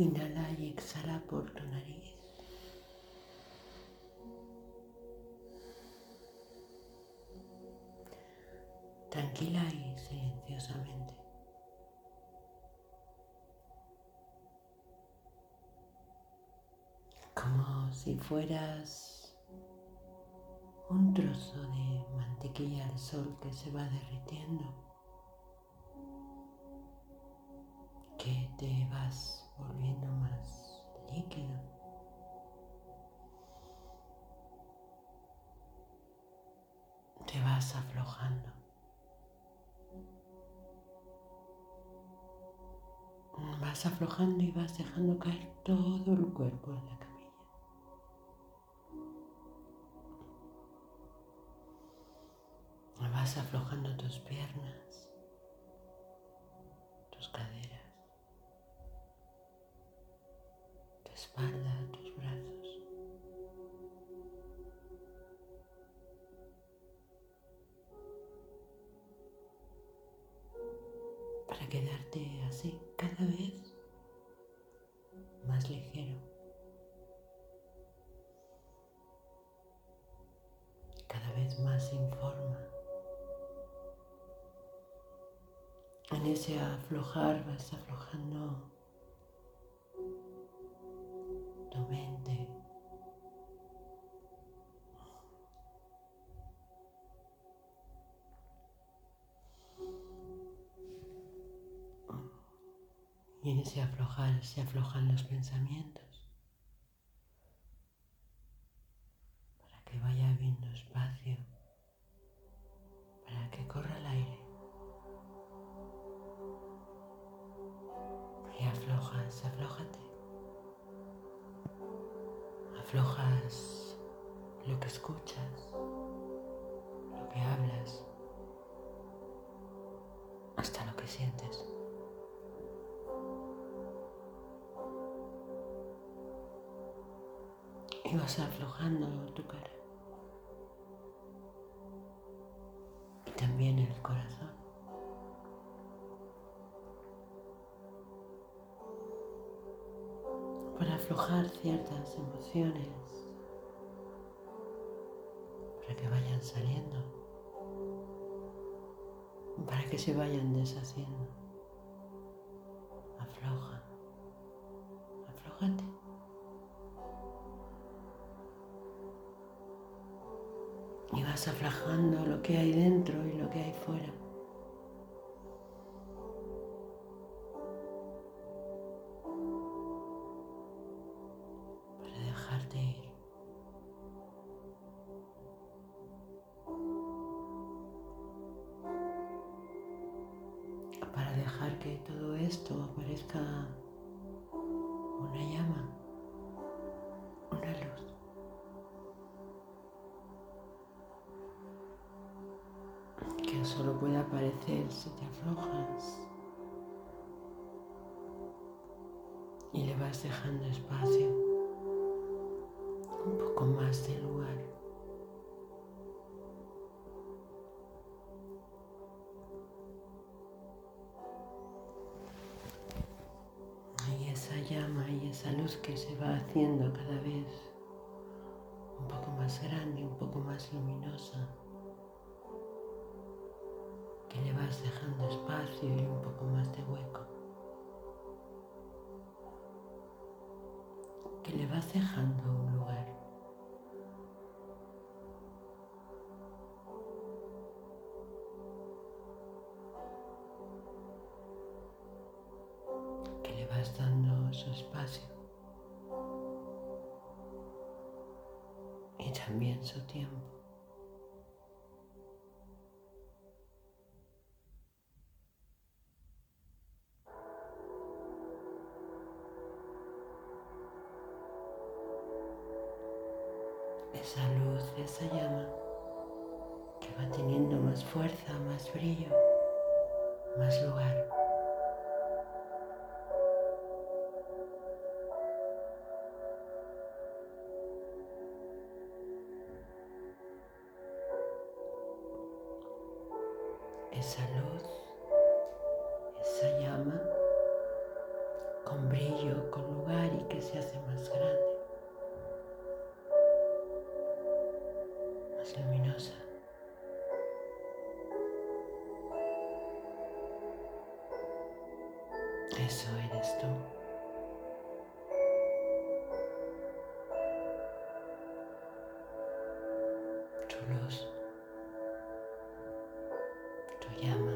Inhala y exhala por tu nariz. Tranquila y silenciosamente. Como si fueras un trozo de mantequilla al sol que se va derritiendo, que te vas volviendo más líquido. Te vas aflojando. Vas aflojando y vas dejando caer todo el cuerpo en la camilla. Vas aflojando tus piernas, espalda, tus brazos. Para quedarte así cada vez más ligero. Cada vez más sin forma. En ese aflojar vas aflojando tu mente. Y en ese aflojar se aflojan los pensamientos para que vaya habiendo espacio, para que corra el aire. Aflojas lo que escuchas, lo que hablas, hasta lo que sientes. Y vas aflojando tu cara. Aflojar ciertas emociones. Para que vayan saliendo. Para que se vayan deshaciendo. Afloja. Aflójate. y vas aflojando lo que hay dentro y lo que hay fuera. Para dejar que todo esto aparezca una llama, una luz. que solo puede aparecer si te aflojas y le vas dejando espacio, un poco más de lugar. Llama y esa luz que se va haciendo cada vez un poco más grande, un poco más luminosa que le vas dejando espacio y un poco más de hueco. Que le vas dejando también su tiempo. esa luz, esa llama que va teniendo más fuerza, más brillo, más lugar. Esa luz, esa llama con brillo, con lugar y que se hace más grande, más luminosa. Eso eres tú. Tu luz, tu llama.